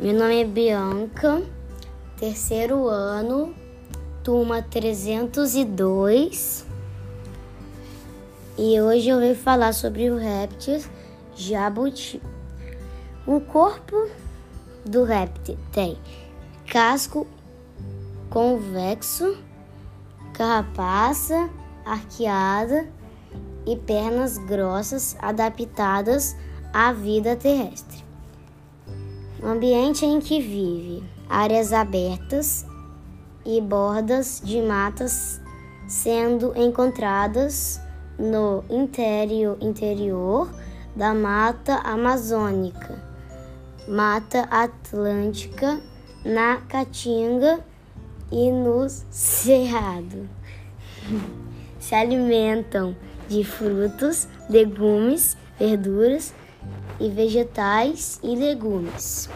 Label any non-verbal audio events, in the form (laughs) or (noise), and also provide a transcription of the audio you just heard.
Meu nome é Bianca, terceiro ano, turma 302. E hoje eu vim falar sobre o réptil jabuti. O corpo do réptil tem casco convexo, carapaça arqueada e pernas grossas adaptadas à vida terrestre. No ambiente em que vive, áreas abertas e bordas de matas sendo encontradas no interior, interior da Mata Amazônica, Mata Atlântica, na Caatinga e no Cerrado. (laughs) Se alimentam de frutos, legumes, verduras e vegetais e legumes.